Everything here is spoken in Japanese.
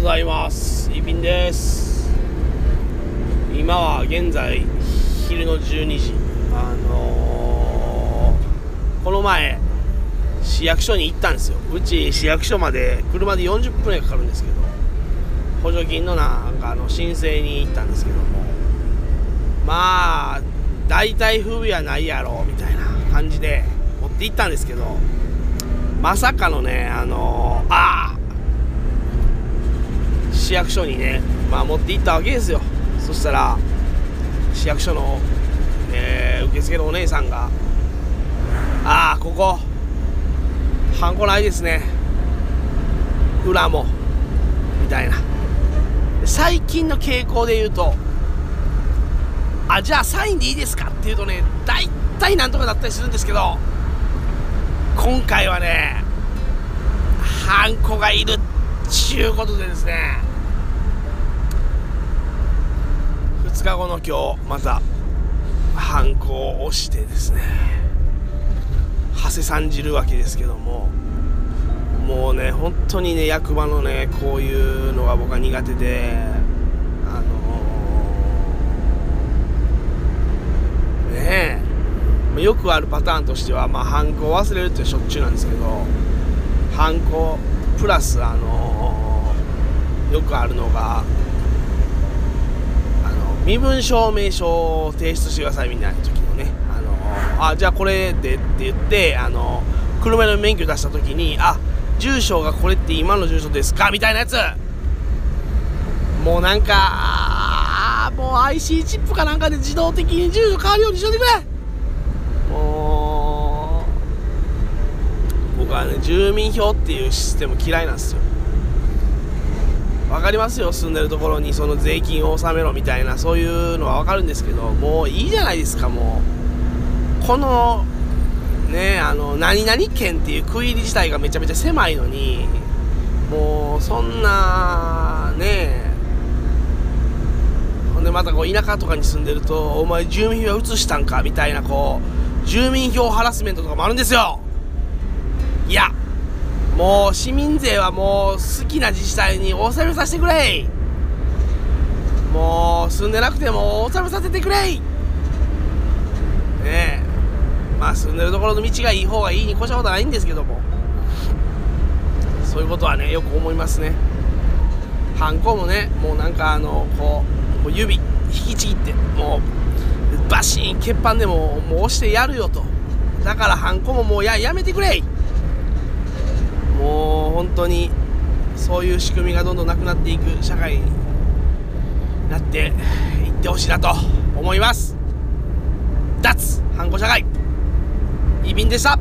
ございます。イビンです。今は現在昼の12時。あのー、この前市役所に行ったんですよ。うち市役所まで車で40分ぐらいかかるんですけど補助金のなんかあの申請に行ったんですけども。まあ大体不備はないやろみたいな感じで持って行ったんですけどまさかのねあのー、ああ市役所にね、まあ、持って行ったわけですよ。そしたら市役所の、えー、受付のお姉さんが「ああここハンコないですね。裏も」みたいな。最近の傾向で言うと「あじゃあサインでいいですか?」って言うとね大体なんとかだったりするんですけど今回はねハンコがいるっちゅうことでですね2日後の今日またハンコをしてですね馳せさんじるわけですけどももうね本当にね役場のねこういうのが僕は苦手であの、ねえよくあるパターンとしてはまあハンコを忘れるってしょっちゅうなんですけどハンコプラスあのー、よくあるのが身分証明書を提出してくださいみたいな時のね、あのあじゃあこれでって言って、あの車の免許出した時に、あ住所がこれって今の住所ですか？みたいなやつ。もうなんかもう IC チップかなんかで自動的に住所変わるようにしといてくれ。もう僕はね住民票っていうシステム嫌いなんですよ。分かりますよ住んでるところにその税金を納めろみたいなそういうのは分かるんですけどもういいじゃないですかもう。このねあの何々県っていう区切り自体がめちゃめちゃ狭いのにもうそんなねほんでまたこう田舎とかに住んでるとお前住民票移したんかみたいなこう住民票ハラスメントとかもあるんですよ。いやもう市民税はもう好きな自治体に納めさせてくれもう住んでなくても納めさせてくれねえ。まあ住んでるところの道がいい方がいいに越したことはないんですけども。そういうことはねよく思いますね。ハンコもねもうなんかあのこう指引きちぎってもうバシーン欠板でももう押してやるよと。だからハンコももうややめてくれもう本当にそういう仕組みがどんどんなくなっていく社会になっていってほしいなと思います。脱反抗社会。イビンでした。